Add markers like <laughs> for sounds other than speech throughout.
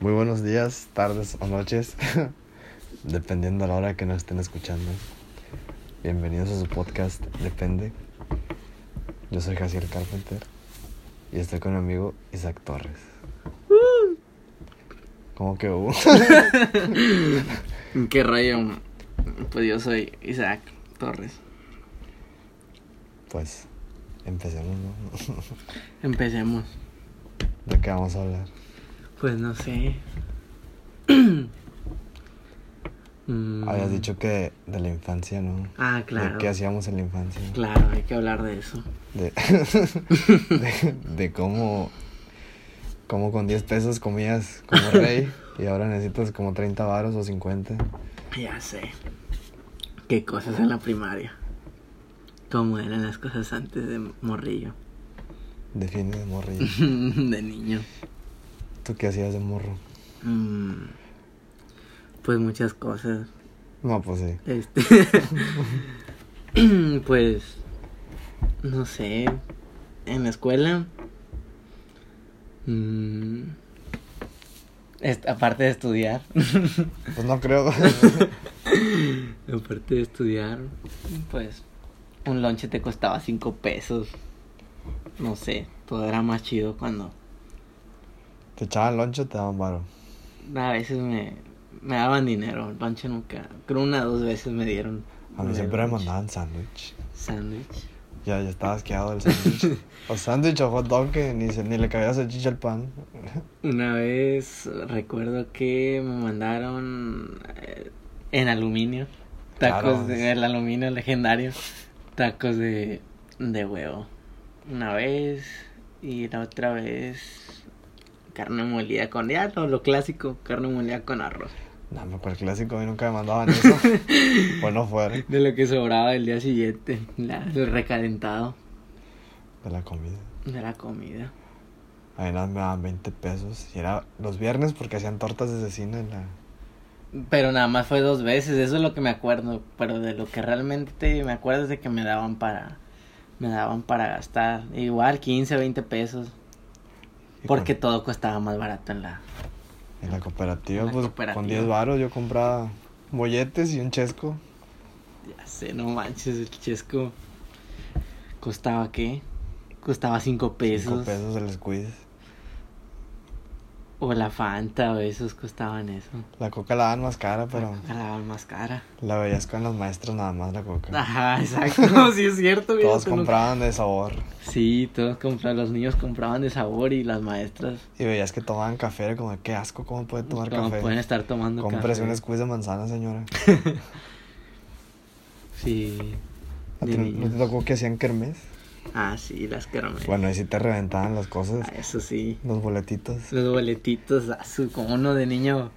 Muy buenos días, tardes o noches, <laughs> dependiendo a la hora que nos estén escuchando. Bienvenidos a su podcast Depende. Yo soy Jaciel Carpenter y estoy con mi amigo Isaac Torres. ¿Cómo que hubo? <laughs> ¿Qué rayo? Pues yo soy Isaac Torres. Pues empecemos, ¿no? <laughs> Empecemos. ¿De qué vamos a hablar? Pues no sé. <clears throat> Mm, Habías dicho que de la infancia, ¿no? Ah, claro. ¿De qué hacíamos en la infancia? Claro, hay que hablar de eso. De, <laughs> de, de cómo, cómo con 10 pesos comías como rey y ahora necesitas como 30 varos o 50. Ya sé. Qué cosas en la primaria. Cómo eran las cosas antes de morrillo. Define de morrillo. <laughs> de niño. ¿Tú qué hacías de morro? Mm, pues muchas cosas. No, pues sí. Este. <laughs> pues. No sé. En la escuela. mm, est- aparte de estudiar. <laughs> Pues no creo. <laughs> aparte de estudiar. Pues. Un lonche te costaba cinco pesos. No sé. Todo era más chido cuando. ¿Te echaban loncho o te daban varo? A veces me. Me daban dinero. El lonche nunca. Creo una o dos veces me dieron. A mí siempre me mandaban sándwich. Sándwich. Ya, ya estaba asqueado del sándwich. <laughs> o sándwich o hot dog que ni, se- ni le cabía salchicha al pan. Una vez recuerdo que me mandaron eh, en aluminio, tacos Claro. de el aluminio legendario, tacos de, de huevo. Una vez y la otra vez carne molida con, ya lo, lo clásico, carne molida con arroz. No, me acuerdo el clásico, a mí nunca me mandaban eso. <laughs> pues no fuera De lo que sobraba el día siguiente, la- lo recalentado de la comida. de la comida. A mí me daban 20 pesos. Y era los viernes porque hacían tortas de cecina en la... Pero nada más fue dos veces, eso es lo que me acuerdo. Pero de lo que realmente me acuerdo es de que me daban para. Me daban para gastar. Igual 15, 20 pesos. Porque con- todo costaba más barato en la. En la cooperativa, En la pues cooperativa. con 10 varos yo compraba molletes y un chesco. Ya sé, no manches, el chesco. ¿Costaba qué? Costaba 5 pesos. 5 pesos el squeeze. O la Fanta, o esos costaban eso. La coca la daban más cara, pero La daban más cara. la veías con los maestros nada más la coca. Ajá, exacto. <laughs> sí, es cierto. Todos compraban de sabor. Sí, todos compraban. Los niños compraban de sabor y las maestras. Y veías que tomaban café, era como, qué asco, ¿cómo puede tomar como café? pueden estar tomando Cómprese café. un squeeze de manzana, señora. <laughs> Sí. ¿A de ti ¿No te tocó que hacían kermés? Ah, sí, las kermés. Bueno, ahí sí te reventaban las cosas, Ah, eso sí. los boletitos. Los boletitos, ah, como uno de niño.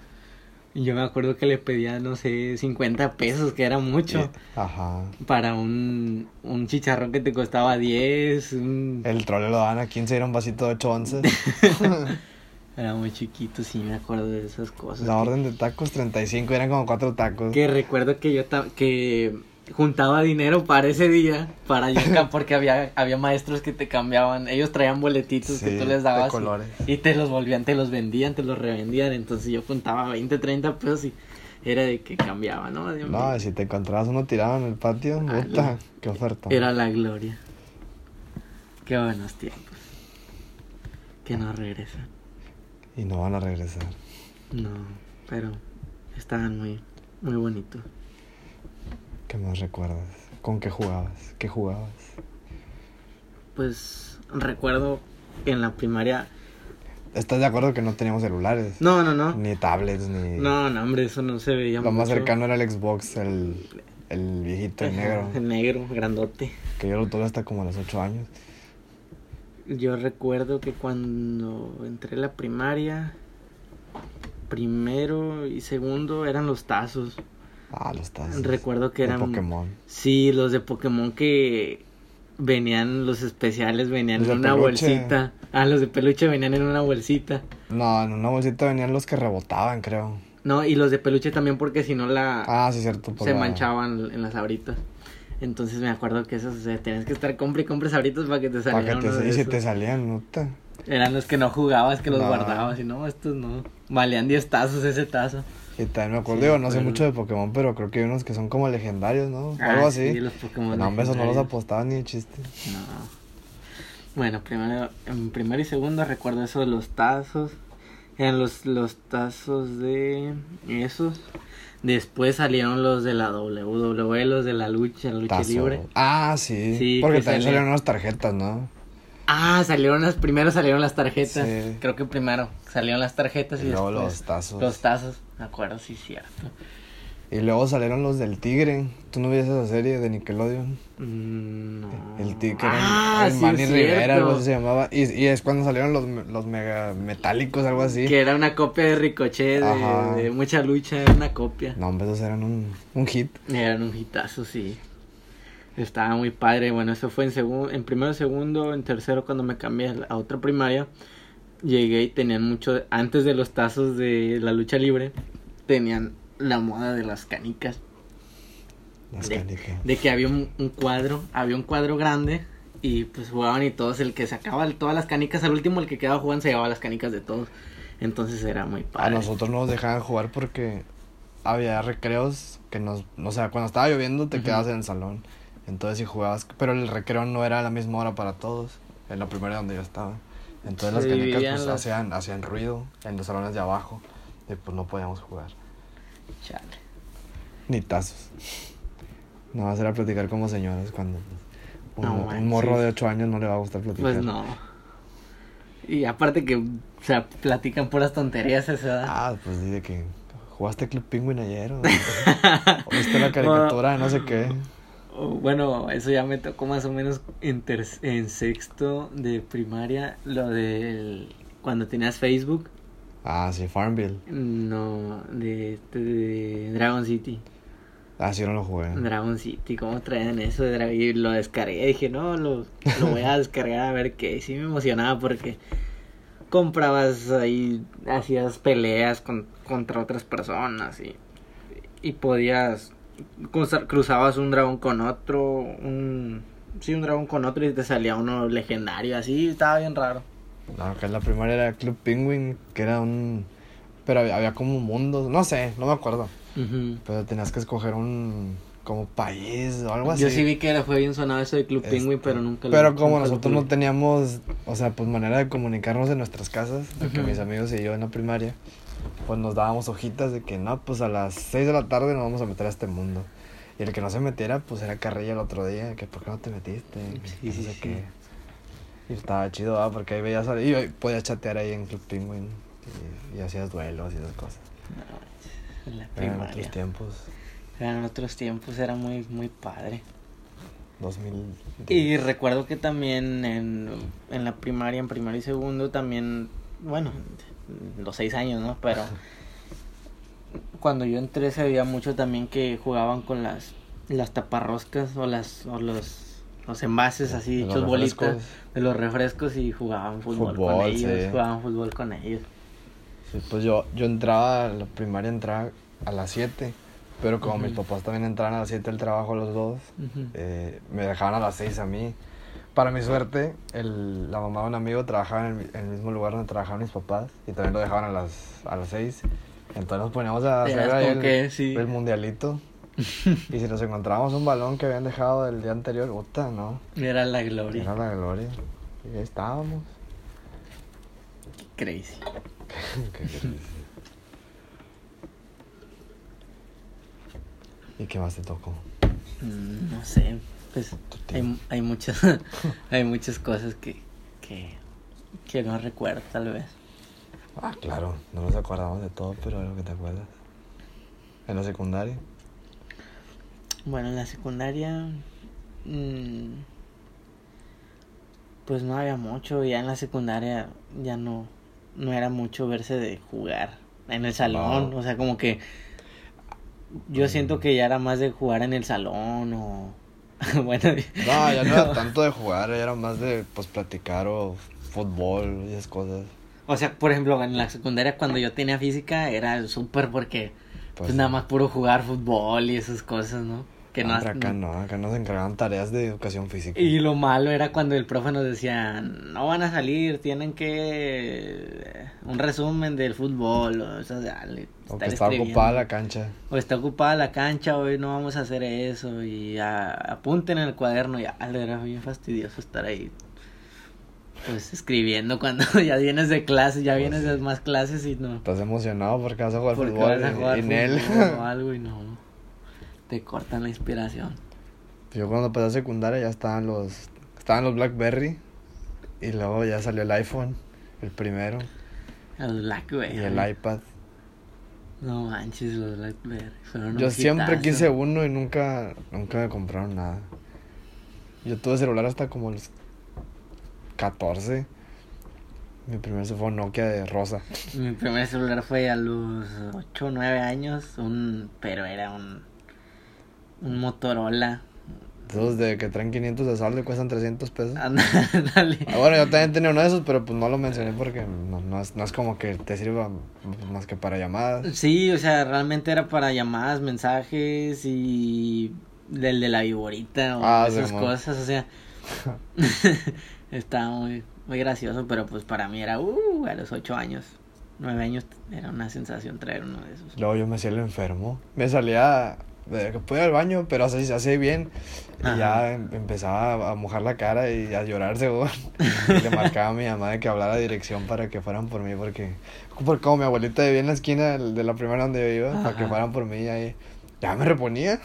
Yo me acuerdo que le pedía, no sé, 50 pesos, que era mucho. Y- Ajá. Para un, un chicharrón que te costaba 10. un- El trole lo daban a 15 y era un vasito de 8 once. <laughs> <laughs> Era muy chiquito, sí, me acuerdo de esas cosas. La que- orden de tacos, 35, eran como 4 tacos. Que recuerdo que yo que juntaba dinero para ese día, para yo ca- porque había, había maestros que te cambiaban, ellos traían boletitos que tú les dabas y-. Y, te los volvían, te los vendían, te los revendían, entonces yo juntaba 20, 30 pesos y era de que cambiaba, ¿no? No, si te encontrabas uno tirado en el patio, Ah, puta, qué oferta. Era la gloria. Qué buenos tiempos. Que no regresan. Y no van a regresar. No, pero estaban muy, muy bonitos. ¿Qué más recuerdas? ¿Con qué jugabas? ¿Qué jugabas? Pues recuerdo que en la primaria... ¿Estás de acuerdo que no teníamos celulares? No, no, no. Ni tablets, ni... No, no, hombre, eso no se veía Lo más cercano era el Xbox, el, el viejito, el Ajá, negro. <laughs> El negro, grandote. Que yo lo tuve hasta como a los 8 años. Yo recuerdo que cuando entré a la primaria, primero y segundo eran los tazos. Ah, los tazos. Recuerdo que de eran... Pokémon. Sí, los de Pokémon que venían, los especiales venían Los en de una peluche. bolsita. Ah, los de peluche venían en una bolsita. No, en una bolsita venían los que rebotaban, creo. No, y los de peluche también porque si no la... Ah, sí, cierto. por se la- manchaban en las abritas. Entonces me acuerdo que esos, o sea, tenías que estar compre y compre sabritas para que te Para que salieran te, de y si te salían, ¿no? te- Eran los que no jugabas, que los No. guardabas. Y no, estos no. Valían 10 tazos ese tazo. Y también me acuerdo, Sí, no sé mucho de Pokémon, pero creo que hay unos que son como legendarios, ¿no? Ah, Algo así. sí, los Pokémon no, hombre, esos no los legendarios. apostaba ni de chiste. No. Bueno, primero, en primero y segundo recuerdo eso de los tazos. Eran los, los tazos de esos. Después salieron los de la WWE, los de la lucha, la lucha Tazo. libre. Ah, sí. Sí, Porque que también salieron unas tarjetas, ¿no? Ah, salieron las, primero salieron las tarjetas. Sí. Creo que primero salieron las tarjetas y, Y luego después los tazos. los tazos. Me acuerdo, sí, cierto. Y luego salieron los del Tigre. ¿Tú no viste esa serie de Nickelodeon? Mm, no. El Tigre, era ah, el sí, Manny Rivera, algo así se llamaba. Y, y es cuando salieron los, los mega metálicos, algo así. Que era una copia de Ricochet, de, de mucha lucha, era una copia. No, hombre, esos eran un, un hit. Eran un hitazo, sí. Estaba muy padre. Bueno, eso fue en segundo, en primero, segundo, en tercero cuando me cambié a a otra primaria. Llegué y tenían mucho, antes de los tazos de la lucha libre, tenían la moda de las canicas. Las De- canicas. De que había un, un cuadro, había un cuadro grande y pues jugaban y todos, el que sacaba todas las canicas, al último el que quedaba jugando se llevaba las canicas de todos. Entonces era muy A padre. nosotros no nos dejaban jugar porque había recreos que nos... O sea, cuando estaba lloviendo te quedabas en el salón. Entonces si jugabas... Pero el recreo no era a la misma hora para todos. En la primera donde yo estaba. Entonces las canicas pues, las- hacían, hacían ruido en los salones de abajo. Y pues no podíamos jugar. Chale. Ni tazos. No vas a ir a platicar como señoras cuando un, No un manches. morro de 8 años no le va a gustar platicar. Pues no. Y aparte que, o sea, platican puras tonterías a esa edad. Ah, pues dice que jugaste Club Penguin ayer o, <laughs> o viste la caricatura, no sé qué. Bueno, eso ya me tocó más o menos en, ter- en sexto de primaria, lo del... Cuando tenías Facebook, Ah, sí, Farmville. no, de, de, de Dragon City. Ah, sí, no lo jugué. Dragon City, ¿cómo traían eso? de Dra- Y lo descargué, dije, no, lo, lo voy a descargar a ver qué. Sí me emocionaba porque comprabas ahí, hacías peleas con, contra otras personas y, y podías, cruzabas un dragón con otro, un, sí, un dragón con otro y te salía uno legendario, así, estaba bien raro. No, acá en la primaria era Club Penguin, que era un... Pero había, había como mundos, no sé, no me acuerdo. Ujú. Pero tenías que escoger un... como país o algo así. Yo sí vi que era, fue bien sonado eso de Club Este, Penguin, pero nunca lo Pero como nosotros no teníamos, o sea, pues manera de comunicarnos en nuestras casas, de que Ujú. mis amigos y yo en la primaria, pues nos dábamos hojitas de que no, pues a las 6 de la tarde nos vamos a meter a este mundo. Y el que no se metiera, pues era carrilla el otro día, que por qué no te metiste, Sí, no sé sí. qué. Y estaba chido, ¿verdad? porque ahí veías, y podías chatear ahí en Club Penguin y, y hacías duelos y esas cosas. En la Eran primaria. otros tiempos, Eran otros tiempos, era muy, muy padre. 2000. Y recuerdo que también en, en la primaria, en primaria y segundo, también, bueno, los seis años, ¿no? Pero cuando yo entré se veía mucho también que jugaban con las, las taparroscas o las o los, los envases así hechos bolitas de los refrescos y jugaban fútbol, con ellos, sí. jugaban fútbol con ellos. Sí, pues yo, yo entraba, a la primaria entraba a las 7, pero como mis papás también entraban a las 7 al trabajo los dos, eh, me dejaban a las 6 a mí. Para mi suerte, el, la mamá de un amigo trabajaba en el, en el mismo lugar donde trabajaban mis papás y también lo dejaban a las, a las 6. Entonces nos poníamos a hacer ahí el, que, sí. el mundialito. <laughs> y si nos encontrábamos un balón que habían dejado del día anterior, puta, ¿no? Era la gloria. Era la gloria. Y ahí estábamos. Crazy. <laughs> Qué gris. ¿Y qué más te tocó? Mm, No sé, pues hay, hay muchas <laughs> hay muchas cosas que, que, que no recuerdo tal vez. Ah, claro, no nos acordamos de todo, pero es lo que te acuerdas. En la secundaria. Bueno, en la secundaria mm, pues no había mucho, ya en la secundaria ya no no era mucho verse de jugar en el salón, No. o sea, como que yo siento Mm. que ya era más de jugar en el salón o <laughs> bueno, No, ya no era <laughs> tanto de jugar, era más de pues platicar o fútbol y esas cosas. O sea, por ejemplo, en la secundaria cuando yo tenía física era súper porque pues, Pues, nada más puro jugar fútbol y esas cosas, ¿no? Que no, acá no, acá nos encargaban tareas de educación física. Y lo malo era cuando el profe nos decía, no van a salir, tienen que... Un resumen del fútbol, o, sea, dale, o que está ocupada la cancha. O está ocupada la cancha, hoy no vamos a hacer eso. Y a- apunten en el cuaderno, ya, era bien fastidioso estar ahí. Pues escribiendo cuando <laughs> ya vienes de clases, ya Pues vienes sí. de más clases y no. Estás emocionado porque vas a jugar Porque fútbol vas a y- jugar y en él. o algo y no. Te cortan la inspiración. Yo cuando pasé a secundaria ya estaban los estaban los BlackBerry y luego ya salió el iPhone, el primero, El Blackberry. y el iPad. No manches, los Blackberry. Fueron Yo siempre hitazo. quise uno y nunca nunca me compraron nada. Yo tuve celular hasta como los 14. Mi primer fue un Nokia de rosa. Mi primer celular fue a los 8 o 9 años, un, pero era un, un Motorola. Esos de que traen 500 de saldo y cuestan 300 pesos. Ándale. <laughs> Ah, bueno, yo también tenía uno de esos, pero pues no lo mencioné porque no, no es, no es como que te sirva más que para llamadas. Sí, o sea, realmente era para llamadas, mensajes y del de la viborita o Ah, esas cosas, o sea, <laughs> <laughs> estaba muy, muy gracioso, pero pues para mí era, uh, a los 8 años, 9 años, era una sensación traer uno de esos. Luego yo me hacía el enfermo. Me salía de que ir al baño, pero así se hace bien. Y Ajá. ya em- empezaba a mojar la cara y a llorar según. Y le marcaba a mi mamá de que hablara dirección para que fueran por mí, porque por como mi abuelita vivía en la esquina de la primera donde yo iba, para que fueran por mí y ahí ya me reponía.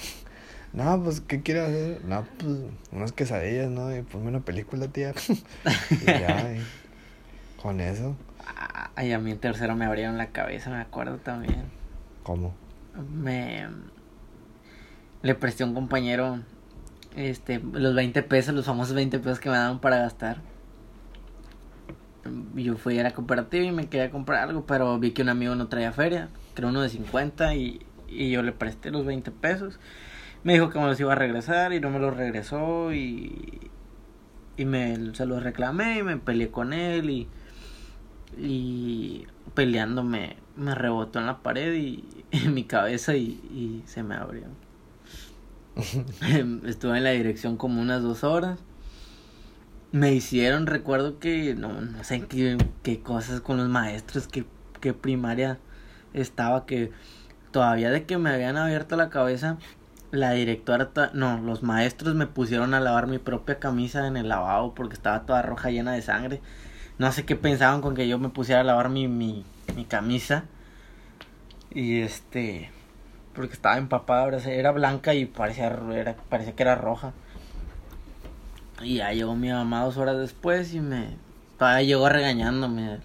No, pues, ¿qué quieres hacer? No, pues, unas quesadillas, ¿no? Y ponme una película, tía. <laughs> y ya, y con eso, Ay, a mí en tercero me abrieron la cabeza, me acuerdo también. ¿cómo? me le presté a un compañero este los 20 pesos, los famosos 20 pesos que me daban para gastar. Yo fui a la cooperativa y me quería comprar algo, pero vi que un amigo no traía feria, era uno de 50 y, y yo le presté los 20 pesos. Me dijo que me los iba a regresar y no me los regresó y, y me, se los reclamé y me peleé con él y, y peleando me, me rebotó en la pared y <laughs> en mi cabeza y, y se me abrió. <laughs> Estuve en la dirección como unas dos horas. Me hicieron, recuerdo que no, no sé qué, qué cosas con los maestros, que primaria estaba, que todavía de que me habían abierto la cabeza, la directora, no, los maestros me pusieron a lavar mi propia camisa en el lavabo porque estaba toda roja llena de sangre. No sé qué pensaban con que yo me pusiera a lavar mi, mi, mi camisa. Y este, porque estaba empapada, era blanca y parecía, era, parecía que era roja. Y ya llegó mi mamá dos horas después y me, todavía llegó regañándome.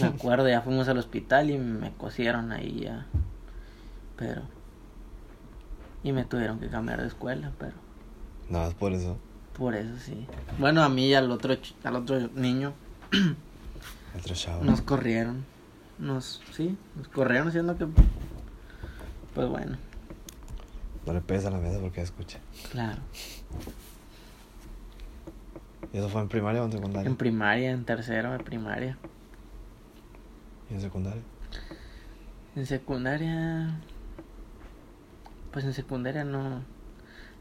Me <laughs> acuerdo, ya fuimos al hospital y me cosieron ahí ya. Pero. Y me tuvieron que cambiar de escuela, pero. Nada más por eso. Por eso sí. Bueno, a mí y al otro, al otro niño Otro chavo. nos corrieron. Nos, sí, nos corrieron siendo que. Pues bueno, No le pegues a la mesa porque escucha. claro. ¿Y eso fue en primaria o en secundaria? En primaria, en tercero de primaria. ¿Y en secundaria? En secundaria. Pues en secundaria no.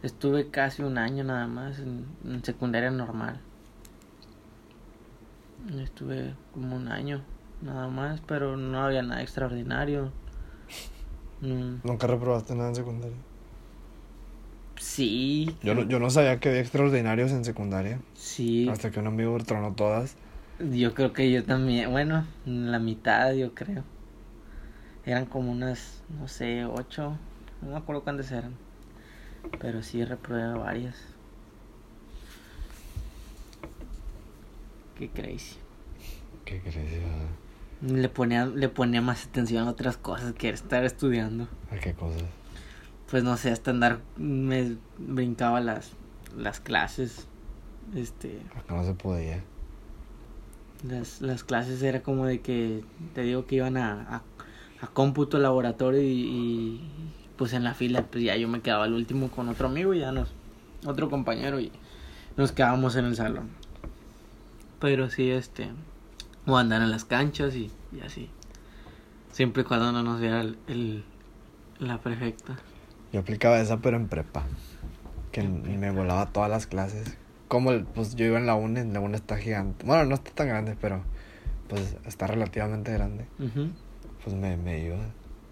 Estuve casi un año nada más en, en secundaria normal. Estuve como un año nada más, pero no había nada extraordinario. Mm, ¿Nunca reprobaste nada en secundaria? sí, Yo no, yo no sabía que había extraordinarios en secundaria. sí. Hasta que un amigo tronó todas. Yo creo que yo también, bueno, la mitad yo creo. Eran como unas, no sé, ocho, no me acuerdo cuántas eran. Pero sí reprobé varias. Qué crazy. ¿Qué crees? Le ponía, le ponía más atención a otras cosas que estar estudiando. ¿A qué cosas? Pues no sé, hasta andar, me brincaba las, las clases. Este, Acá no se podía. Las, las clases era como de que te digo que iban a, a, a cómputo laboratorio y, y, pues en la fila pues ya yo me quedaba al último con otro amigo y ya nos otro compañero y nos quedábamos en el salón. Pero sí este o andar en las canchas y, y así. Siempre y cuando no nos viera el, el- la prefecta. Yo aplicaba esa, pero en prepa. Que me volaba todas las clases. Como, el- pues yo iba en la UNE, la UNE está gigante. Bueno, no está tan grande, pero pues está relativamente grande. Pues me, me iba.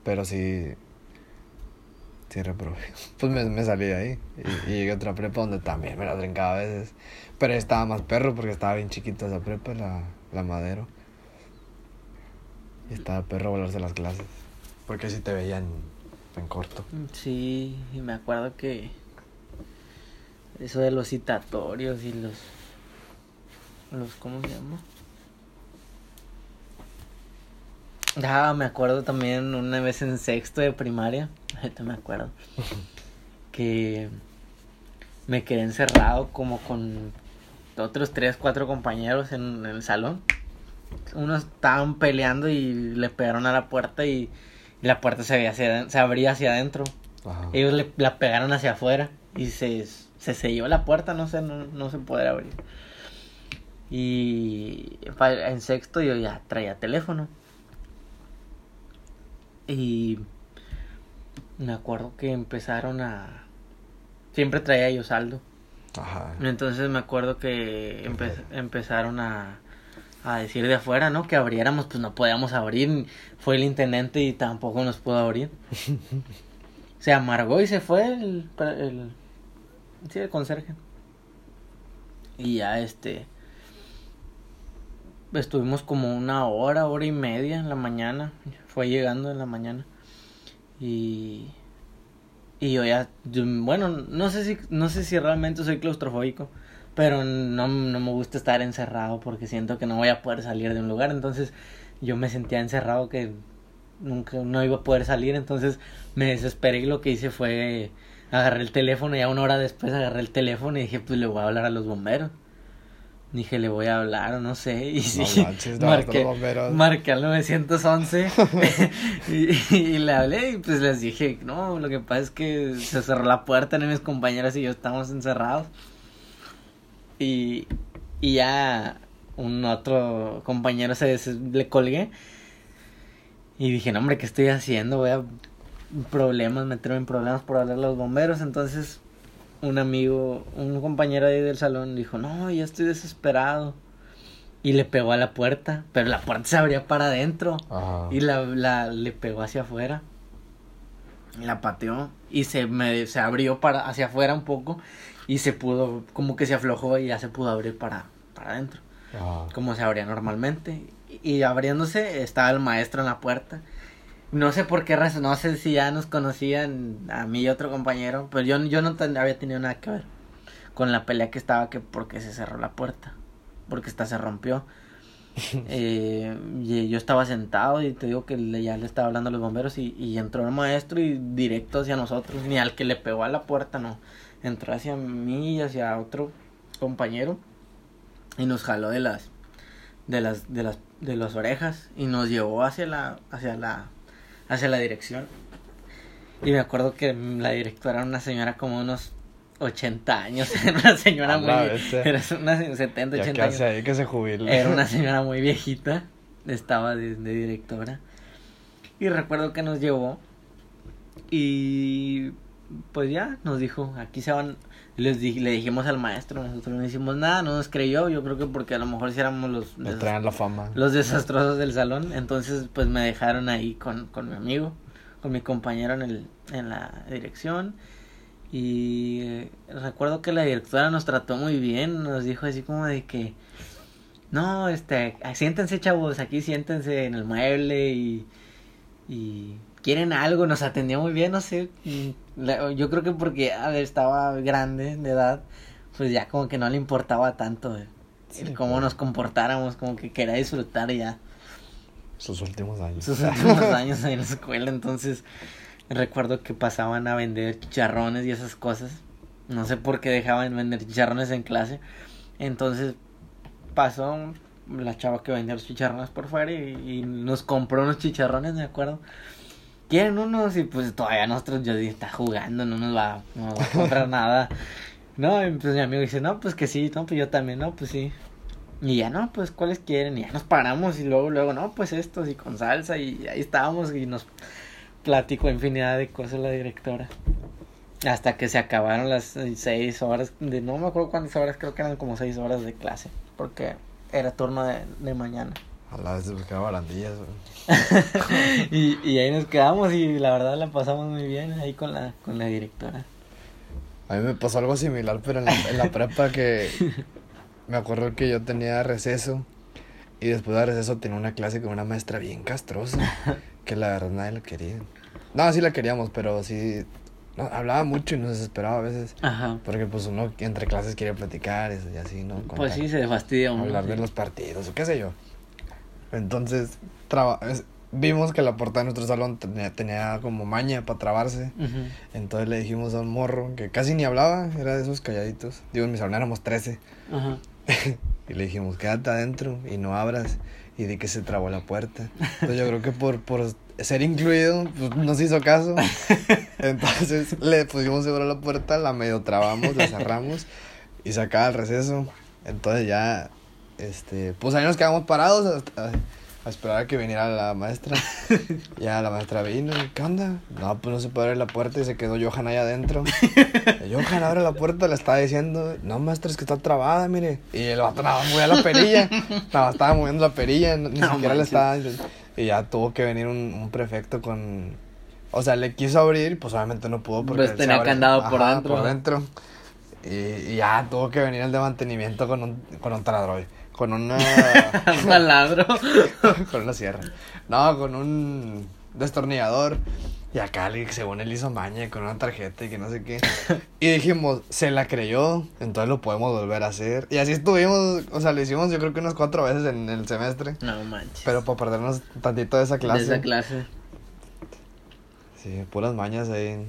Pero sí. Sí, reprobé. <laughs> Pues me, me salí de ahí. Y, y llegué a otra prepa donde también me la trincaba a veces. Pero estaba más perro porque estaba bien chiquita esa prepa, la, la madero. Y estaba perro volarse las clases. Porque si te veían en corto. Sí, y me acuerdo que eso de los citatorios y los los ¿cómo se llama? Ah, me acuerdo también una vez en sexto de primaria, <laughs> ahorita me acuerdo, <laughs> que me quedé encerrado como con otros tres, cuatro compañeros en, en el salón. Unos estaban peleando y le pegaron a la puerta y, y la puerta se, abría hacia, se abría hacia adentro. Ajá. Ellos le, la pegaron hacia afuera y se, se selló la puerta, no sé, no, no se podrá abrir. Y en sexto yo ya traía teléfono. Y me acuerdo que empezaron a... Siempre traía yo saldo. Ajá. Entonces me acuerdo que empe- empezaron a, a decir de afuera, ¿no? Que abriéramos, pues no podíamos abrir. Fue el intendente y tampoco nos pudo abrir. <laughs> se amargó y se fue el, el, sí, el conserje. Y ya este... Estuvimos como una hora, hora y media en la mañana. Fue llegando en la mañana. Y... Y yo ya, yo- bueno, no sé si, no sé si realmente soy claustrofóbico, pero no, no me gusta estar encerrado porque siento que no voy a poder salir de un lugar, entonces yo me sentía encerrado que nunca, no iba a poder salir, entonces me desesperé y lo que hice fue agarré el teléfono ya una hora después agarré el teléfono y dije, pues le voy a hablar a los bomberos. Dije, le voy a hablar o no sé, <laughs> y sí, No manches, no, marqué, marqué al 911 <laughs> <laughs> y, y le hablé y pues les dije, no, lo que pasa es que se cerró la puerta, ni mis compañeras y yo estamos encerrados. Y, y ya un otro compañero se le colgué y dije, no hombre, ¿qué estoy haciendo? Voy a problemas, meterme en problemas por hablar a los bomberos. Entonces un amigo, un compañero ahí del salón dijo, no, ya estoy desesperado. Y le pegó a la puerta, pero la puerta se abría para adentro. Ajá. Y la, la le pegó hacia afuera. La pateó. Y se me se abrió para hacia afuera un poco. Y se pudo, como que se aflojó y ya se pudo abrir para, para adentro. Ajá. Como se abría normalmente. Y abriéndose estaba el maestro en la puerta. No sé por qué razón, no sé si ya nos conocían a mí y otro compañero. Pero yo, yo no ten- había tenido nada que ver con la pelea que estaba, que porque se cerró la puerta. Porque esta se rompió. <laughs> Eh, y yo estaba sentado y te digo que le- ya le estaba hablando a los bomberos y, y entró el maestro y directo hacia nosotros, ni al que le pegó a la puerta, no. Entró hacia mí y hacia otro compañero y nos jaló de las de las de las de las orejas y nos llevó hacia la hacia la hacia la dirección. Y me acuerdo que la directora era una señora como unos 80 años, <laughs> era una señora muy era una se- 70, Ya 80 que años. ahí que se jubile. Era una <laughs> señora muy viejita, estaba de, de directora. Y recuerdo que nos llevó y pues ya nos dijo, aquí se van, les di- le dijimos al maestro, nosotros no hicimos nada, no nos creyó, yo creo que porque a lo mejor si éramos los, Le desas- traen la fama. los desastrosos del salón, entonces pues me dejaron ahí con, con mi amigo, con mi compañero en, el, en la dirección. Y eh, recuerdo que la directora nos trató muy bien, nos dijo así como de que, no, este, siéntense chavos, aquí siéntense en el mueble y, y quieren algo, nos atendió muy bien, no sé, mm, yo creo que porque a ver, estaba grande de edad, pues ya como que no le importaba tanto el Sí, cómo nos comportáramos, como que quería disfrutar ya Sus últimos años. sus últimos años en la escuela, entonces recuerdo que pasaban a vender chicharrones y esas cosas. No sé por qué dejaban vender chicharrones en clase. Entonces pasó la chava que vendía los chicharrones por fuera y, y nos compró unos chicharrones, me acuerdo. ¿Quieren unos? Y pues todavía nosotros, yo está jugando, no nos va, no va a comprar <laughs> nada. No, y pues mi amigo dice, no, pues que sí, no, pues yo también, no, pues sí. Y ya no, pues cuáles quieren, y ya nos paramos y luego, luego, no, pues estos y con salsa y ahí estábamos y nos platicó infinidad de cosas la directora. Hasta que se acabaron las seis horas, de no me acuerdo cuántas horas, creo que eran como seis horas de clase, porque era turno de, de mañana. A la vez buscaba barandillas. <laughs> y, y ahí nos quedamos y la verdad la pasamos muy bien ahí con la, con la directora. A mí me pasó algo similar, pero en la, en la prepa que <laughs> me acuerdo que yo tenía receso y después de receso tenía una clase con una maestra bien castrosa, que la verdad nadie la quería. No, sí la queríamos, pero sí no, hablaba mucho y nos desesperaba a veces. Ajá. Porque pues uno entre clases quiere platicar y así, ¿no? Pues sí, se fastidia uno. Hablar de sí. los partidos o qué sé yo. Entonces, traba es- vimos que la portada de nuestro salón tenía, tenía como maña para trabarse. Entonces le dijimos a un morro que casi ni hablaba, era de esos calladitos. Digo, en mi salón éramos 13. Ajá. <laughs> Y le dijimos, quédate adentro y no abras. Y di que se trabó la puerta. Entonces yo creo que por, por ser incluido, pues nos hizo caso. <laughs> Entonces le pusimos seguro a la puerta, la medio trabamos, la cerramos y se acaba el receso. Entonces ya, este, pues ahí nos quedamos parados hasta- a esperar a que viniera la maestra. <laughs> Ya la maestra vino, ¿qué onda? No, pues no se puede abrir la puerta y se quedó Johan ahí adentro. Johan abre la puerta, le estaba diciendo, no maestra, es que está trabada, mire. Y el vato nada movía la perilla, nada estaba moviendo la perilla, ni No siquiera le estaba... Y ya tuvo que venir un, un prefecto con... O sea, le quiso abrir, pues obviamente no pudo porque... Pues tenía candado por Ajá, dentro. Por dentro. Y, y ya tuvo que venir el de mantenimiento con un, con un taladro, con una... <laughs> Taladro. <laughs> con una sierra. No, con un destornillador. Y acá según él hizo maña con una tarjeta y que no sé qué. Y dijimos, se la creyó, entonces lo podemos volver a hacer. Y así estuvimos, o sea, lo hicimos yo creo que unas cuatro veces en el semestre. No manches. Pero para perdernos tantito de esa clase. De esa clase. Sí, puras mañas ahí.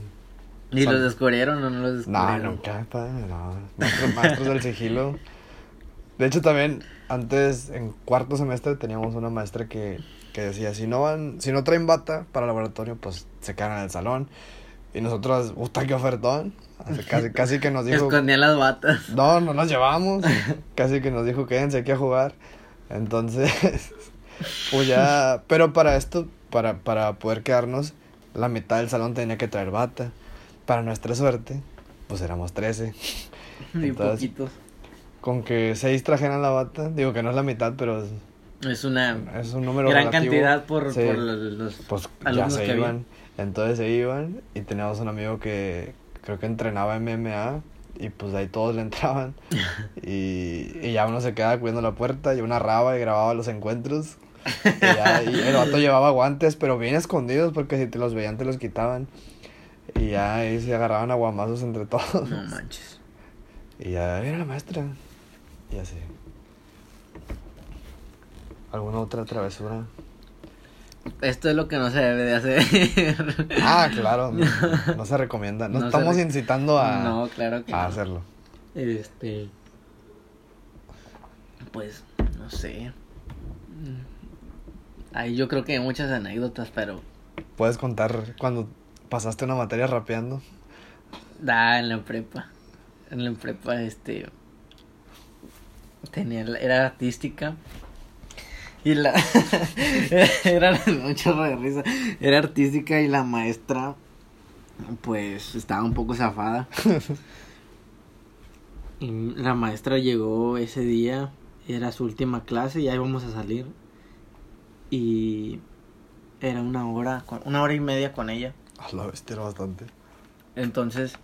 ¿Y Son- los descubrieron o no los No, descubrieron? nunca, pa, no. Maestros, maestros del sigilo. De hecho, también, antes, en cuarto semestre, teníamos una maestra que, que decía, si no van, si no traen bata para el laboratorio, pues se quedan en el salón. Y nosotros, puta, qué ofertón. Casi, casi que nos dijo, Escondían las batas. <laughs> no, no nos llevamos. Casi que nos dijo, quédense aquí a jugar. Entonces, <laughs> pues ya, pero para esto, para, para poder quedarnos, la mitad del salón tenía que traer bata. Para nuestra suerte, pues éramos 13. Y <laughs> Entonces- poquitos. Con que 6 trajeran la bata, digo que no es la mitad, pero es, Es una es un número gran relativo. cantidad por, Sí. por los, los Pues ya alumnos se que había. iban. Entonces se iban y teníamos un amigo que creo que entrenaba MMA y pues ahí todos le entraban. <laughs> y, y ya uno se quedaba cuidando la puerta y una raba y grababa los encuentros. Y, ya- y el vato llevaba guantes, pero bien escondidos porque si te los veían te los quitaban. Y ya ahí se agarraban a guamazos entre todos. No manches. Y ya era la maestra. Y así. ¿Alguna otra travesura? Esto es lo que no se debe de hacer. <laughs> Ah, claro, no, no se recomienda. No, estamos re- incitando a, No, claro que a hacerlo. Este. Pues, no sé. Mm. Ahí yo creo que hay muchas anécdotas, pero. ¿Puedes contar cuando pasaste una materia rapeando? Da, en la prepa. En la prepa, este. Tenía, la- era artística. Y la. <laughs> era mucho de risa. Era artística y la maestra. Pues estaba un poco zafada. <laughs> Y la maestra llegó ese día. Era su última clase, ya íbamos a salir. Y. Era una hora, con- una hora y media con ella. A la bestia era bastante. Entonces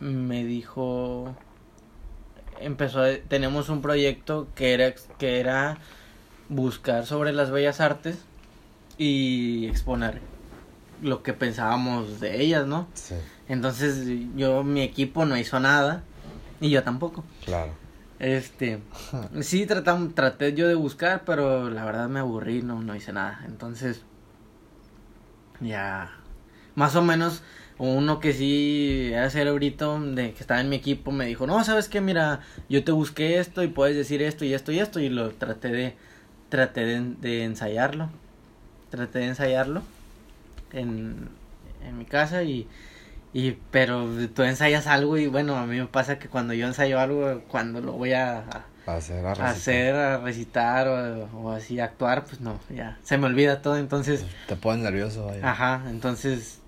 me dijo empezó a- tenemos un proyecto que era que era buscar sobre las bellas artes y exponer lo que pensábamos de ellas, ¿no? Sí, Entonces yo mi equipo no hizo nada y yo tampoco. claro. Este, <laughs> sí tratam- traté yo de buscar, pero la verdad me aburrí, no, no hice nada. Entonces, ya, más o menos, uno que sí era cerebrito, de que estaba en mi equipo, me dijo, no, ¿sabes qué? Mira, yo te busqué esto y puedes decir esto y esto y esto, y lo traté de, traté de, de ensayarlo, traté de ensayarlo en, en mi casa y... Y, pero tú ensayas algo y bueno, a mí me pasa que cuando yo ensayo algo, cuando lo voy a, a hacer, a a recitar. hacer, a recitar o, o así actuar, pues no, ya se me olvida todo, entonces, Te pones nervioso, vaya. ajá, entonces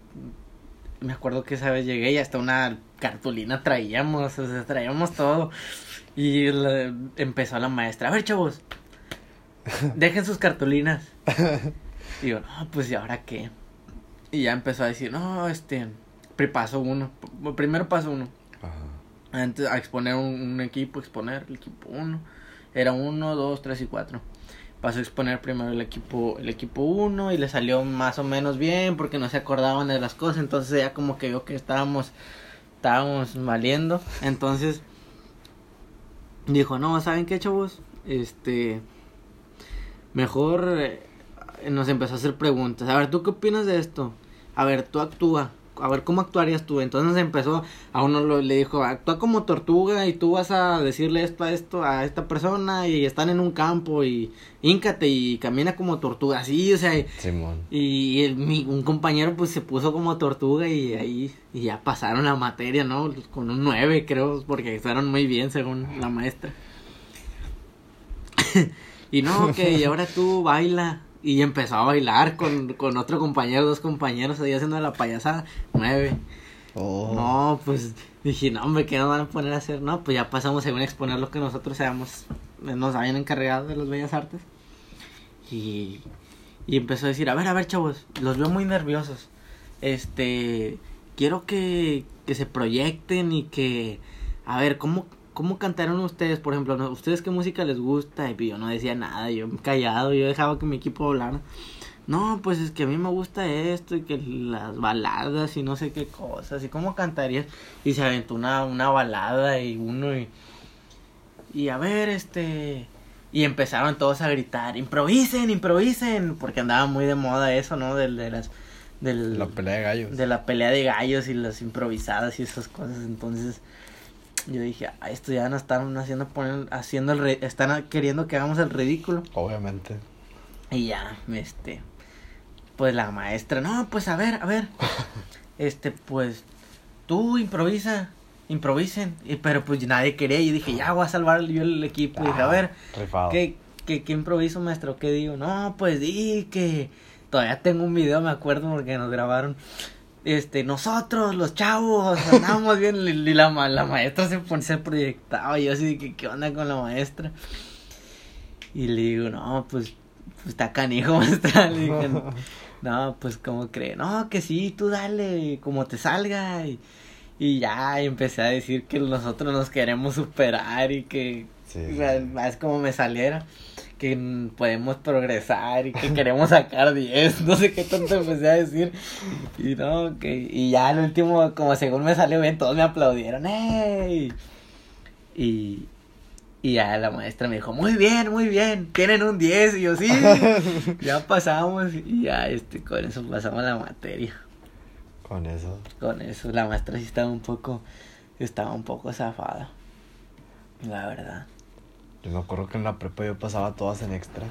me acuerdo que esa vez llegué y hasta una cartulina traíamos, o sea, traíamos todo. Y la- empezó la maestra, a ver chavos, dejen sus cartulinas. <laughs> Y yo, no, pues ¿y ahora qué? Y ya empezó a decir, no, este, paso uno, primero paso uno. Ajá. Antes a exponer un, un equipo, exponer el equipo uno. Era uno, dos, tres y cuatro. Pasó a exponer primero el equipo, el equipo uno y le salió más o menos bien porque no se acordaban de las cosas. Entonces ya como que vio que estábamos, estábamos valiendo. Entonces dijo, no, ¿saben qué, chavos? Este, mejor eh, nos empezó a hacer preguntas. A ver, ¿tú qué opinas de esto? A ver, tú actúa. A ver, ¿cómo actuarías tú? Entonces empezó, a uno lo- le dijo, actúa como tortuga y tú vas a decirle esto a esto, a esta persona y están en un campo y híncate y camina como tortuga. Así, o sea, Simón. y el- mi, un compañero pues se puso como tortuga y ahí y ya pasaron la materia, ¿no? Con un 9 creo, porque fueron muy bien según la maestra. <laughs> y no, que y ahora tú baila. Y empezó a bailar con, con otro compañero, dos compañeros ahí haciendo la payasada. 9. Oh. No, pues dije, no, hombre, ¿qué nos van a poner a hacer? No, pues ya pasamos según exponer lo que nosotros seamos, nos habían encargado de las bellas artes. Y, y empezó a decir, a ver, a ver, chavos, los veo muy nerviosos. Este, quiero que, que se proyecten y que, a ver, ¿cómo, cómo cantaron ustedes? Por ejemplo, ¿no? ¿ustedes qué música les gusta? Y yo no decía nada, yo callado, yo dejaba que mi equipo hablara. No, pues es que a mí me gusta esto y que las baladas y no sé qué cosas. ¿Y cómo cantarías? Y se aventó una, una balada y uno y... Y a ver, este... Y empezaron todos a gritar, improvisen, improvisen, porque andaba muy de moda eso, ¿no? Del, de las... Del, La pelea de gallos. de la pelea de gallos y las improvisadas y esas cosas. Entonces yo dije, ah, esto ya nos están haciendo poner, haciendo el, están queriendo que hagamos el ridículo. Obviamente. Y ya, este, pues la maestra, no, pues a ver, a ver, <laughs> este, pues tú improvisa, improvisen, y, pero pues nadie quería, y dije, ya voy a salvar yo el equipo, y dije, a ver, Ah, Rifado. ¿qué, qué, qué improviso, maestro? ¿Qué digo? No, pues di que todavía tengo un video, me acuerdo, porque nos grabaron. Este, nosotros, los chavos, andamos bien, y la, la maestra se, pon- se proyectaba, y yo así, que, ¿qué onda con la maestra? Y le digo, no, pues, pues está canijo, <laughs> maestra, le dije, no, pues, ¿cómo cree? No, que sí, tú dale, como te salga, y, y ya, y empecé a decir que nosotros nos queremos superar, y que, Sí, o sí, sea, sí. más como me saliera que podemos progresar y que queremos sacar 10, <laughs> no sé qué tanto empecé a decir. Y no, que y ya al último como según me salió bien, todos me aplaudieron. ¡Ey! Y y ya la maestra me dijo, "Muy bien, muy bien, tienen un 10." Y yo, "Sí." <laughs> ya pasamos y ya este con eso pasamos la materia. Con eso. Con eso la maestra sí estaba un poco estaba un poco zafada. La verdad. Yo me acuerdo que en la prepa yo pasaba todas en extra.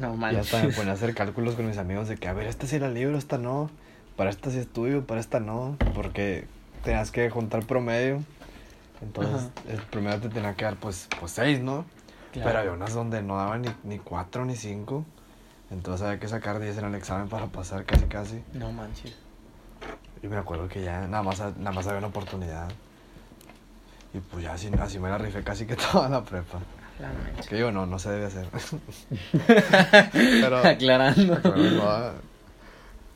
No manches. hasta me ponía a hacer <laughs> cálculos con mis amigos de que, a ver, esta sí la libro, esta no. Para esta sí estudio, para esta no. Porque tenías que juntar promedio. Entonces, el promedio te tenía que dar, pues, pues seis, ¿no? Claro. Pero había unas donde no daban ni, ni cuatro ni cinco. Entonces había que sacar 10 en el examen para pasar casi casi. No manches. Y me acuerdo que ya nada más, nada más había una oportunidad. Y pues ya así, así me la rifé casi que <laughs> toda la prepa. La. Que digo, no, no se debe hacer. <laughs> Pero, Aclarando. pero no,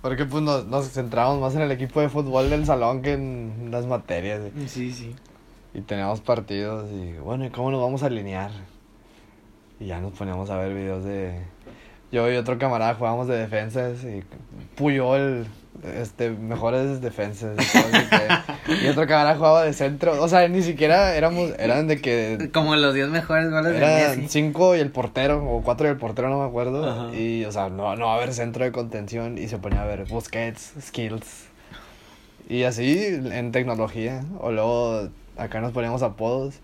porque pues nos, nos centramos más en el equipo de fútbol del salón que en las materias. y- Sí, sí. Y teníamos partidos y bueno, ¿y cómo nos vamos a alinear? Y ya nos poníamos a ver videos de... Yo y otro camarada jugábamos de defensas y Puyol, este, mejores defensas. Y, otro camarada jugaba de centro. O sea, ni siquiera éramos, eran de que... Como los 10 mejores goles de Eran Messi. cinco y el portero, o cuatro y el portero, no me acuerdo. Ajá. Y, o sea, no, no va a haber centro de contención. Y se ponía a ver Busquets, Skills. Y así en tecnología. O luego acá nos poníamos apodos.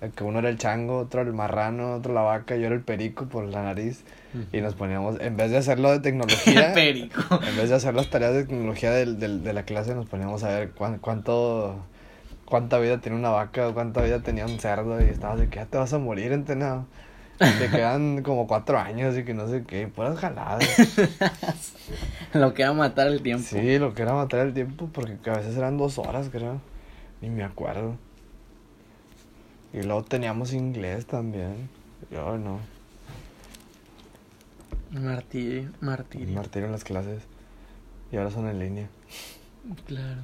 eh, Que uno era el chango, otro el marrano, otro la vaca, yo era el perico por la nariz. Y nos poníamos, en vez de hacerlo de tecnología, <laughs> en vez de hacer las tareas de tecnología del, del- de la clase, nos poníamos a ver cuán- cuánto, cuánta vida tiene una vaca o cuánta vida tenía un cerdo. Y estabas de que ya te vas a morir, entrenado. Te quedan como cuatro años y que no sé qué, puras jaladas. <laughs> lo que era matar el tiempo. Sí, lo que era matar el tiempo, porque a veces eran dos horas, creo. Ni me acuerdo. Y luego teníamos inglés también. Yo no. Martirio, martirio. martirio en las clases. Y ahora son en línea. Claro.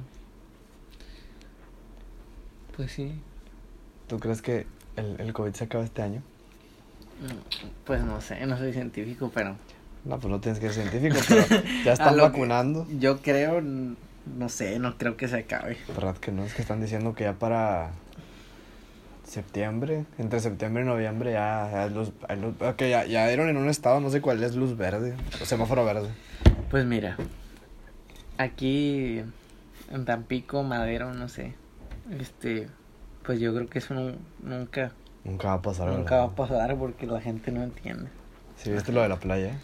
Pues sí. ¿Tú crees que el, el COVID se acaba este año? Mm, Pues no sé, no soy científico, pero No, pues no tienes que ser científico, pero ya <laughs> están vacunando. yo creo, no sé, no creo que se acabe. ¿Verdad que no? Es que están diciendo que ya para septiembre, entre septiembre y noviembre ya, ya luz, hay luz- ok, ya, ya dieron en un estado, no sé cuál es luz verde, o semáforo verde. Pues mira, aquí en Tampico, Madero, no sé. Este, pues yo creo que eso nu- nunca, Nunca va a pasar, nunca va a pasar porque la gente no entiende. Sí, viste lo de la playa.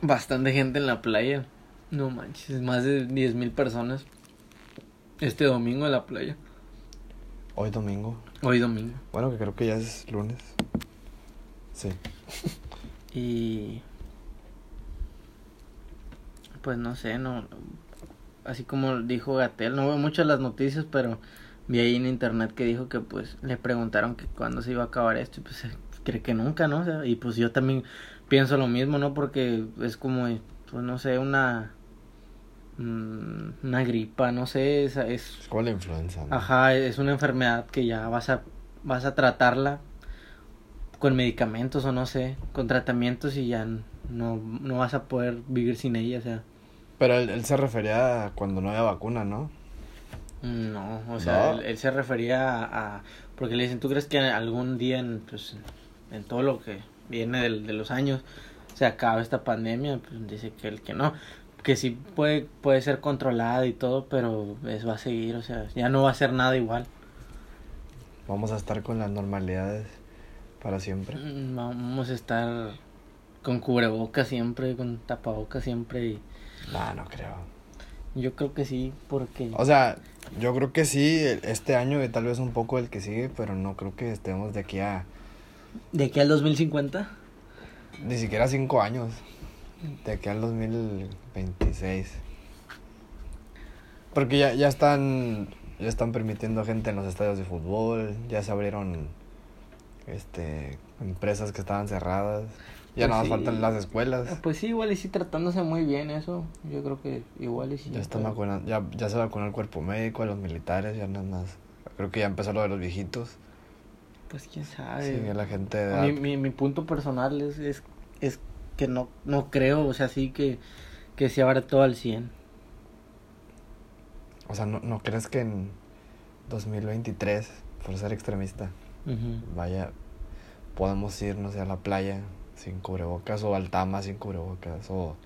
Bastante gente en la playa. No manches, más de 10 mil personas. Este domingo en la playa. Hoy domingo. Hoy domingo. Bueno, que creo que ya es lunes. Sí. Y pues no sé, no así como dijo Gatel, no veo mucho las noticias, pero vi ahí en internet que dijo que pues le preguntaron que cuándo se iba a acabar esto y pues cree que nunca, ¿no? O sea, y pues yo también pienso lo mismo, ¿no? Porque es como pues no sé, una mm, una gripa, no sé, es, es como la influenza, ¿no? Ajá, es una enfermedad que ya vas a vas a tratarla con medicamentos o no sé, con tratamientos y ya no, no vas a poder vivir sin ella, o sea, Pero él, él se refería a cuando no había vacuna, ¿no? no, o sea, No. Él, él se refería a, a- porque le dicen, ¿tú crees que algún día en, pues, en todo lo que viene del- de los años se acaba esta pandemia? Pues dice que el que no, que sí puede, puede ser controlada y todo, pero eso va a seguir, o sea, ya no va a ser nada igual. Vamos a estar con las normalidades para siempre. Mm, Vamos a estar con cubrebocas siempre, con tapabocas siempre y No, no creo. yo creo que sí, porque O sea, yo creo que sí, este año y tal vez un poco el que sigue, pero no creo que estemos de aquí a de aquí al 2050 ni siquiera cinco años. De aquí al 2026. Porque ya, ya están ya están permitiendo gente en los estadios de fútbol, ya se abrieron este empresas que estaban cerradas. Ya Pues nada más sí. faltan las escuelas. pues sí, igual y sí tratándose muy bien eso, yo creo que igual y sí. Ya están vacunando, ya, ya se vacunó el cuerpo médico, a los militares, ya nada más. Creo que ya empezó lo de los viejitos. Pues quién sabe. Sí, ya la gente de A mí- edad. mi, mi punto personal es, es, es que no, no creo, o sea, sí que, que se abra todo al 100. O sea, ¿no, ¿no crees que en 2023, por ser extremista, vaya, podemos ir, no sé, a la playa sin cubrebocas o al Tama sin cubrebocas o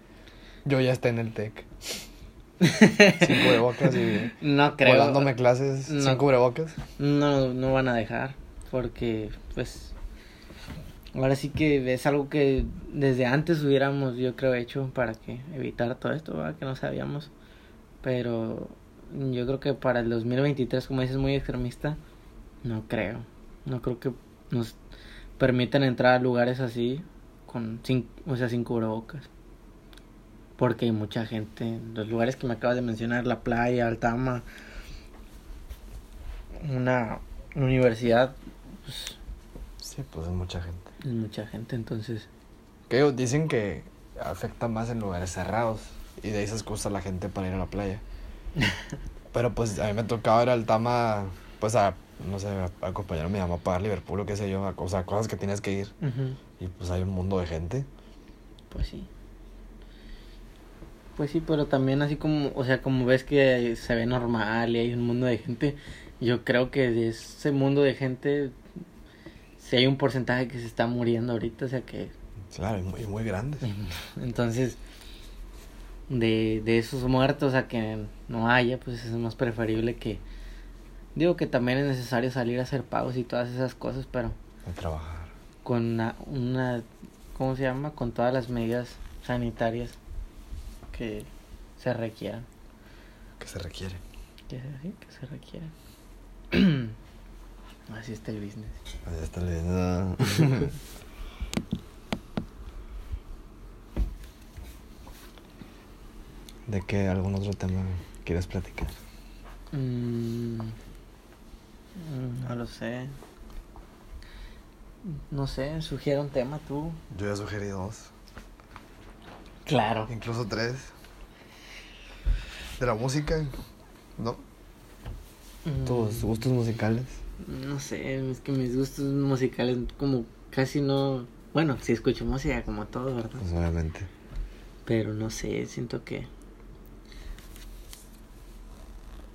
yo ya esté en el TEC <laughs> sin cubrebocas y No creo. volándome clases No. sin cubrebocas. No, no van a dejar, porque pues ahora sí que es algo que desde antes hubiéramos, yo creo, hecho para que evitar todo esto, ¿verdad? que no sabíamos. Pero yo creo que para el 2023, como dices, muy extremista, no creo. No creo que nos permitan entrar a lugares así con sin, o sea, sin cubrebocas. Porque hay mucha gente, los lugares que me acabas de mencionar, la playa, Altama, una universidad, pues Sí, pues es mucha gente. Es mucha gente, entonces Que dicen que afecta más en lugares cerrados y de ahí se excusa la gente para ir a la playa. <laughs> Pero pues a mí me tocaba ir al Tama, pues a, no sé, a, a acompañar a mi mamá para Liverpool o qué sé yo, a, o sea, cosas que tienes que ir. Y pues hay un mundo de gente. pues sí. Pues sí, pero también así como, o sea, como ves que se ve normal y hay un mundo de gente, yo creo que de ese mundo de gente, si hay un porcentaje que se está muriendo ahorita, o sea que Claro, y muy, muy grandes. <laughs> Entonces, de, de esos muertos a que no haya, pues es más preferible que... Digo que también es necesario salir a hacer pagos y todas esas cosas, pero De trabajar. con una, una ¿cómo se llama? Con todas las medidas sanitarias que se requieran. Que se requiere. Que que se requieran. <clears throat> Así está el business. Ahí está leyendo. <laughs> ¿De qué algún otro tema quieres platicar? Mm, no lo sé. No sé, sugiere un tema tú. Yo ya sugerí dos, Claro. incluso tres. De la música, ¿no? Tus Mm, gustos musicales. No sé, es que mis gustos musicales como casi no... Bueno, sí escucho música como todo, ¿verdad? Pues obviamente. Pero no sé, siento que...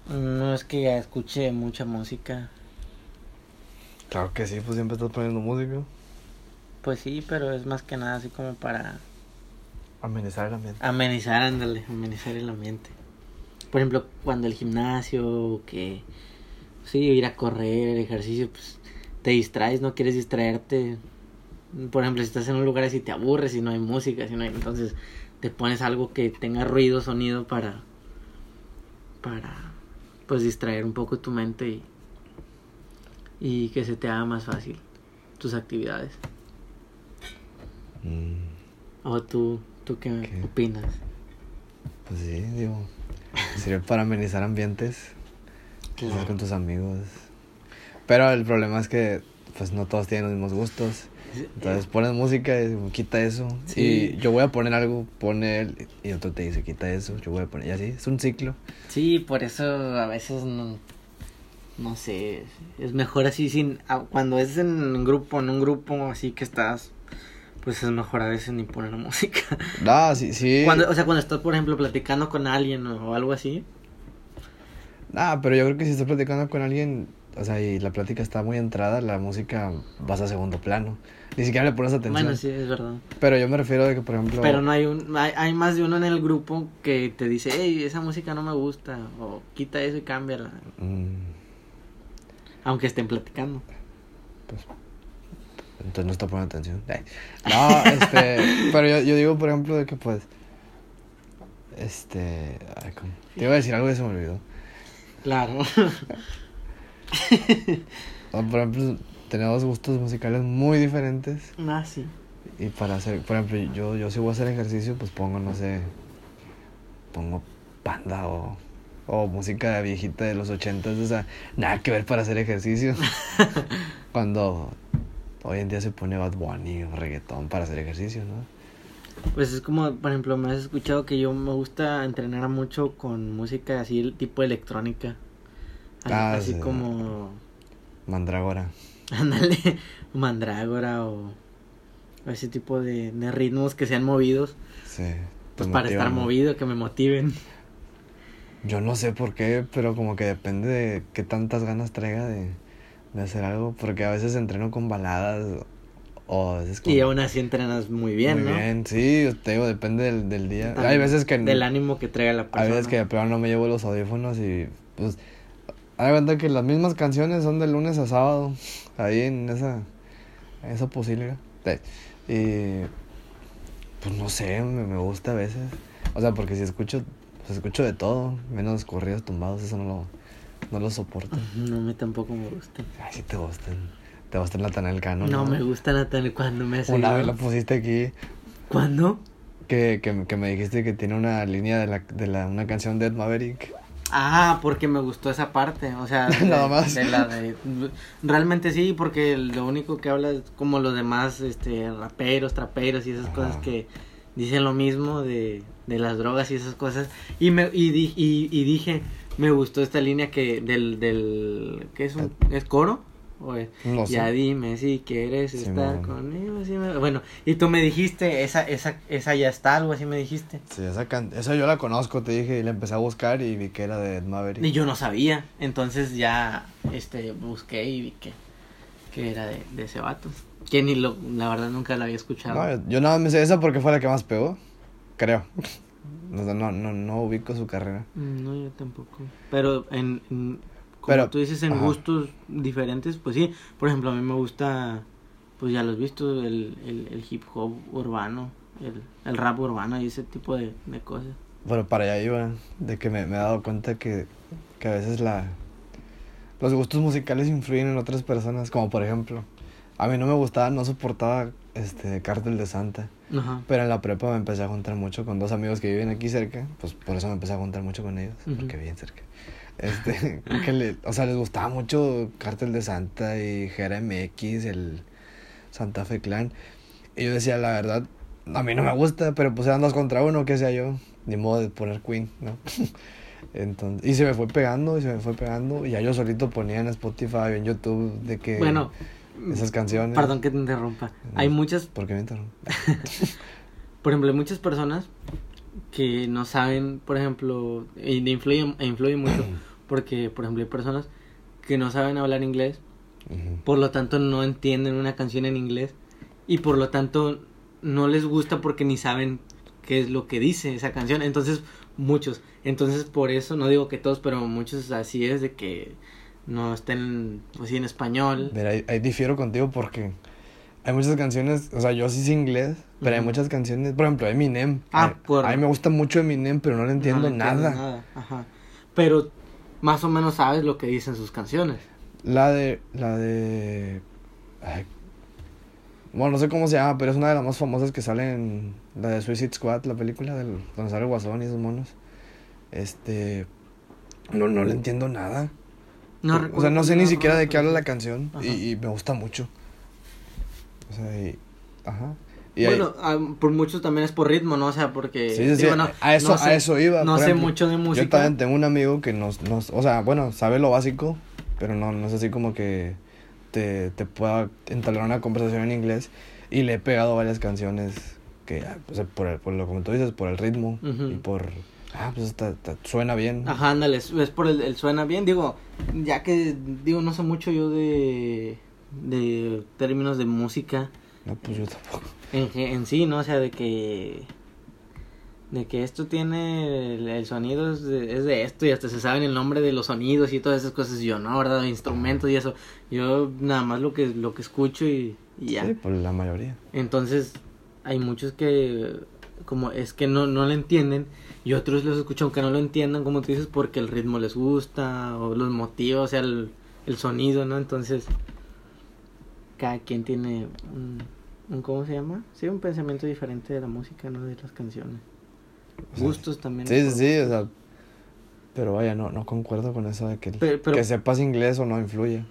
No es que ya escuche mucha música. Claro que sí, pues siempre estás poniendo música. Pues sí, pero es más que nada así como para Amenizar el ambiente. amenizar, ándale, amenizar el ambiente. Por ejemplo, cuando el gimnasio, o que sí, ir a correr, ejercicio, pues te distraes, no quieres distraerte. Por ejemplo, si estás en un lugar así te aburres y no hay música, si no hay, entonces te pones algo que tenga ruido, sonido para para pues distraer un poco tu mente y y que se te haga más fácil tus actividades. Mm, ¿O tú, tú qué, ¿Qué? opinas? pues sí, digo. Sirve para amenizar ambientes. Con tus amigos. Pero el problema es que pues no todos tienen los mismos gustos. Entonces pones música y quita eso. Sí. Y yo voy a poner algo, pone él. Y otro te dice, quita eso. Yo voy a poner. Y así, es un ciclo. Sí, por eso a veces no, no sé, es mejor así sin, cuando es en grupo, en un grupo así que estás, pues es mejor a veces ni poner <laughs> música. No, sí, sí. Cuando, o sea, cuando estás, por ejemplo, platicando con alguien o, algo así, Ah, pero yo creo que si estás platicando con alguien, o sea, y la plática está muy entrada, la música vas a segundo plano. Ni siquiera le pones atención. bueno, sí, es verdad. Pero yo me refiero de que, por ejemplo. Pero no hay un, hay, hay más de uno en el grupo que te dice, hey, esa música no me gusta, o quita eso y cámbiala, Mm, aunque estén platicando. entonces no está poniendo atención. No, este. <laughs> pero yo, yo digo, por ejemplo, de que pues. Este. Ay, ¿cómo? Te iba a decir algo y se me olvidó. Claro. <laughs> Por ejemplo, tenemos gustos musicales muy diferentes. ah, sí. Y para hacer, por ejemplo, yo, yo si voy a hacer ejercicio, pues pongo, no sé, pongo panda o, o música viejita de los ochentas, o sea, nada que ver para hacer ejercicio. <laughs> Cuando hoy en día se pone Bad Bunny o reggaetón para hacer ejercicio, ¿no? Pues es como, por ejemplo, me has escuchado que yo me gusta entrenar mucho con música así, el tipo electrónica. Así, Ah, así sí. como, Mandrágora. <laughs> ándale, mandrágora o, o ese tipo de, de ritmos que sean movidos. Sí. Pues para estar movido, que me motiven. Yo no sé por qué, pero como que depende de qué tantas ganas traiga de, de hacer algo, porque a veces entreno con baladas Y aún así entrenas muy bien, Muy ¿no? bien, sí, te digo, depende del, del día. También Hay veces que Del ánimo que traiga la persona. hay veces que plano no me llevo los audífonos y pues hay cuenta que las mismas canciones son de lunes a sábado, ahí en esa en esa posibilidad. Y pues no sé, me, me gusta a veces. O sea, porque si escucho pues escucho de todo, menos corridos tumbados, eso no lo no lo soporto. No, a mí tampoco me gusta. Ay, si te gustan. Te gusta Natanael Cano. No, me gusta Natalia cuando me hace... Una vez lo pusiste aquí. ¿Cuándo? Que, que, que me dijiste que tiene una línea de la, de la una canción de Ed Maverick. Ah, porque me gustó esa parte, o sea, <laughs> de, Nada más. de la de realmente sí, porque lo único que habla es como los demás este raperos, traperos y esas Ajá. cosas que dicen lo mismo de, de las drogas y esas cosas y me y, di- y, y dije, me gustó esta línea que del del ¿qué es un es coro? Sé. ya dime si quieres Sí, estar conmigo, sí me- bueno, y tú me dijiste, esa esa esa ya está, algo así me dijiste. Sí, esa, can- esa yo la conozco, te dije, y la empecé a buscar y vi que era de Ed Maverick. Y yo no sabía, entonces ya este busqué y vi que, que era de, de ese vato. Que ni lo, la verdad nunca la había escuchado. No, yo- nada más me sé esa porque fue la que más pegó, creo. <laughs> No, no, no, no ubico su carrera. Mm, No, yo tampoco. Pero en, en- como Pero, tú dices, en ajá. gustos diferentes, pues sí. Por ejemplo, a mí me gusta, pues ya lo has visto, el, el, el hip hop urbano, el, el rap urbano y ese tipo de, de cosas. Pero para allá iba, de que me, me he dado cuenta que, que a veces la los gustos musicales influyen en otras personas, como por ejemplo, a mí no me gustaba, no soportaba este Cártel de Santa. Ajá. Pero en la prepa me empecé a juntar mucho con dos amigos que viven aquí cerca. Pues por eso me empecé a juntar mucho con ellos. Porque viven cerca. Este, <laughs> que le, o sea, les gustaba mucho Cártel de Santa y Jera MX, el Santa Fe Clan. Y yo decía, la verdad, a mí no me gusta, pero pues eran dos contra uno, qué sea yo. Ni modo de poner Queen, ¿no? <laughs> Entonces, y se me fue pegando, y se me fue pegando. Y ya yo solito ponía en Spotify, en YouTube, de que Bueno, esas canciones. perdón que te interrumpa. Hay muchas, ¿Por qué me interrumpo? <laughs> por ejemplo, hay muchas personas que no saben, por ejemplo, de influye, e influye mucho, <clears throat> porque, por ejemplo, hay personas que no saben hablar inglés, por lo tanto no entienden una canción en inglés, y por lo tanto no les gusta porque ni saben qué es lo que dice esa canción. Entonces, muchos. Entonces, por eso, no digo que todos, pero muchos así es de que no estén así en español. Mira, ahí, ahí difiero contigo porque hay muchas canciones, o sea, yo sí sé inglés, pero hay muchas canciones, por ejemplo, Eminem. Ah, a, por- a mí me gusta mucho Eminem, pero no le entiendo No le entiendes nada. Ajá. Pero más o menos sabes lo que dicen sus canciones. La de, la de, ay, bueno, no sé cómo se llama, pero es una de las más famosas que sale en la de Suicide Squad, la película del, donde sale Guasón y esos monos. Este, no, no le entiendo nada. No o sea, no sé ni siquiera de qué habla la canción y me gusta mucho. O sea, y, ajá. Y Bueno, por muchos también es por ritmo, ¿no? O sea, porque... Sí, sí, sí, no- a eso, no a eso iba. No por sé ejemplo. mucho de Yo música. también tengo un amigo que nos, nos, o sea, bueno, sabe lo básico, pero no, no es así como que te, te pueda entablar una conversación en inglés. Y le he pegado varias canciones que, pues, por, el, por lo como tú dices, por el ritmo Ujú. y por, ah, pues está- está- suena bien. Ajá, ándale, es por el, el suena bien. Digo, ya que, digo, no sé mucho yo de, de términos de música No, pues yo tampoco. en, en sí, ¿no? O sea, de que... De que esto tiene el, el sonido es de, es de esto y hasta se saben el nombre de los sonidos y todas esas cosas. Yo no, ¿verdad? Instrumentos y eso. Yo nada más lo que, lo que escucho y, y ya. Sí, por la mayoría. Entonces, hay muchos que como es que no, no le entienden y otros los escuchan aunque no lo entiendan, como tú dices, porque el ritmo les gusta o los motiva, o sea, el, el sonido, ¿no? Entonces, cada quien tiene un, un, ¿cómo se llama? Sí, un pensamiento diferente de la música, ¿no? De las canciones. O sea, Gustos también. Sí, sí, sí, o sea. Pero vaya, no, no concuerdo con eso de que, Pero- pero- que sepas inglés o no influye.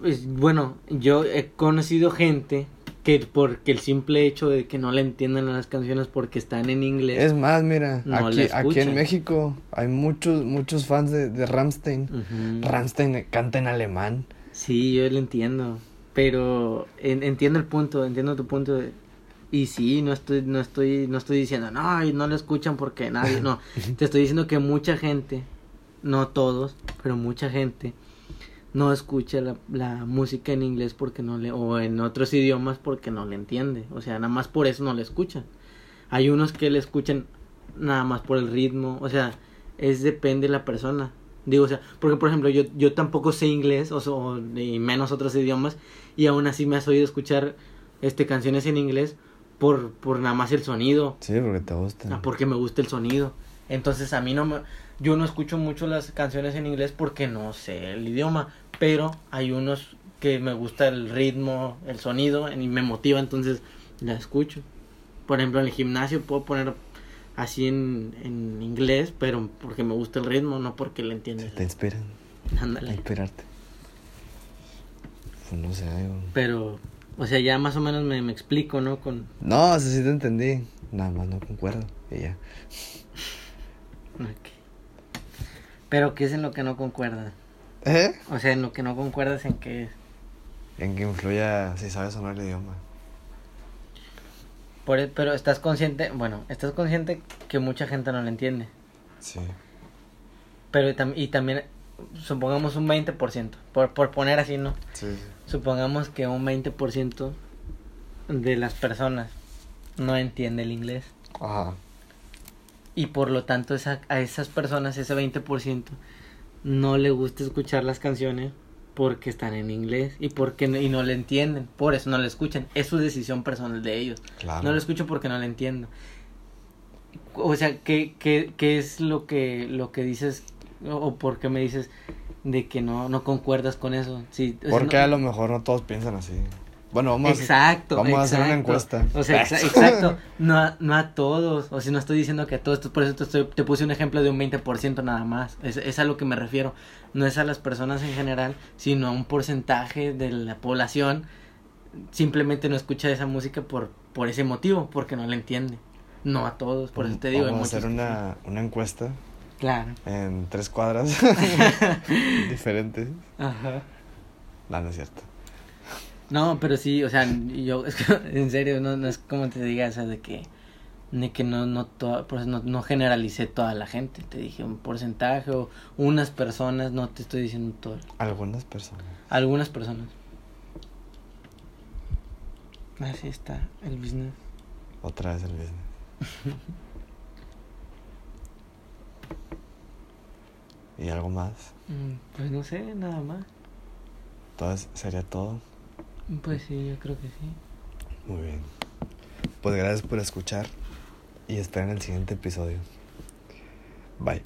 Pues, bueno, yo he conocido gente que porque el simple hecho de que no le entiendan las canciones porque están en inglés. Es más, mira, No aquí, en México hay muchos, muchos fans de, de Ramstein. Ujú. Ramstein canta en alemán. Sí, yo lo entiendo, pero en- entiendo el punto, entiendo tu punto de- y sí, no estoy no estoy no estoy diciendo, "No, no lo escuchan porque nadie", no. <laughs> Te estoy diciendo que mucha gente, no todos, pero mucha gente no escucha la, la música en inglés porque no le o en otros idiomas porque no le entiende, o sea, nada más por eso no le escuchan. Hay unos que le escuchan nada más por el ritmo, o sea, es depende de la persona. Digo, o sea, porque por ejemplo, yo, yo tampoco sé inglés, o, so- y menos otros idiomas, y aún así me has oído escuchar este canciones en inglés por, por nada más el sonido, Sí, porque te gusta. ah, porque me gusta el sonido. Entonces a mí no me, yo no escucho mucho las canciones en inglés porque no sé el idioma, pero hay unos que me gusta el ritmo, el sonido y me motiva, entonces la escucho. Por ejemplo, en el gimnasio puedo poner así en, en inglés, pero porque me gusta el ritmo, no porque le entiendes. Te inspiran. A Ándale. inspirarte. Pues no sé, algo. Pero, o sea, ya más o menos me, me explico, ¿no? Con... No, eso sí te entendí. Nada más no concuerdo. Y ya. ok. Pero, ¿qué es en lo que no concuerdas? ¿Eh? O sea, en lo que no concuerdas en qué es. En que influya si sabes o no el idioma. Por, e- pero estás consciente, bueno, estás consciente que mucha gente no lo entiende. Sí. Pero tam- y también, supongamos un 20%, por, por poner así, ¿no? Sí, sí. Supongamos que un 20% de las personas no entiende el inglés. Ajá. Y por lo tanto esa, a esas personas, ese 20%, no le gusta escuchar las canciones porque están en inglés y porque no, y no le entienden. Por eso no le escuchan. Es su decisión personal de ellos. Claro. No lo escucho porque no lo entiendo. O sea, ¿qué, qué, qué es lo que, lo que dices o, por qué me dices de que no, no concuerdas con eso? Sí, Porque no- a lo mejor no todos piensan así. Bueno, vamos, Exacto. vamos a hacer una encuesta. O sea, exa- exacto. No a, no a todos. O si no estoy diciendo que a todos. Por eso te, estoy- te puse un ejemplo de un 20% nada más. Es, es a lo que me refiero. No es a las personas en general, sino a un porcentaje de la población. Simplemente no escucha esa música por, por ese motivo, porque no la entiende. No a todos. Por eso te digo. Vamos a hacer una, una encuesta. Claro. en tres cuadras <laughs> diferentes. Ajá. No, no es cierto. No, pero sí, o sea, yo, <laughs> es que, en serio, no, no es como te diga, o sea, de que, de que no, no, toda, no, no generalicé toda la gente, te dije un porcentaje o unas personas, no te estoy diciendo todo, Algunas personas. algunas personas. Así está el business. Otra vez el business. <laughs> ¿Y algo más? Mm, Pues no sé, nada más. Entonces, ¿sería todo? Pues sí, yo creo que sí. Muy bien. Pues gracias por escuchar y esperen el siguiente episodio. Bye.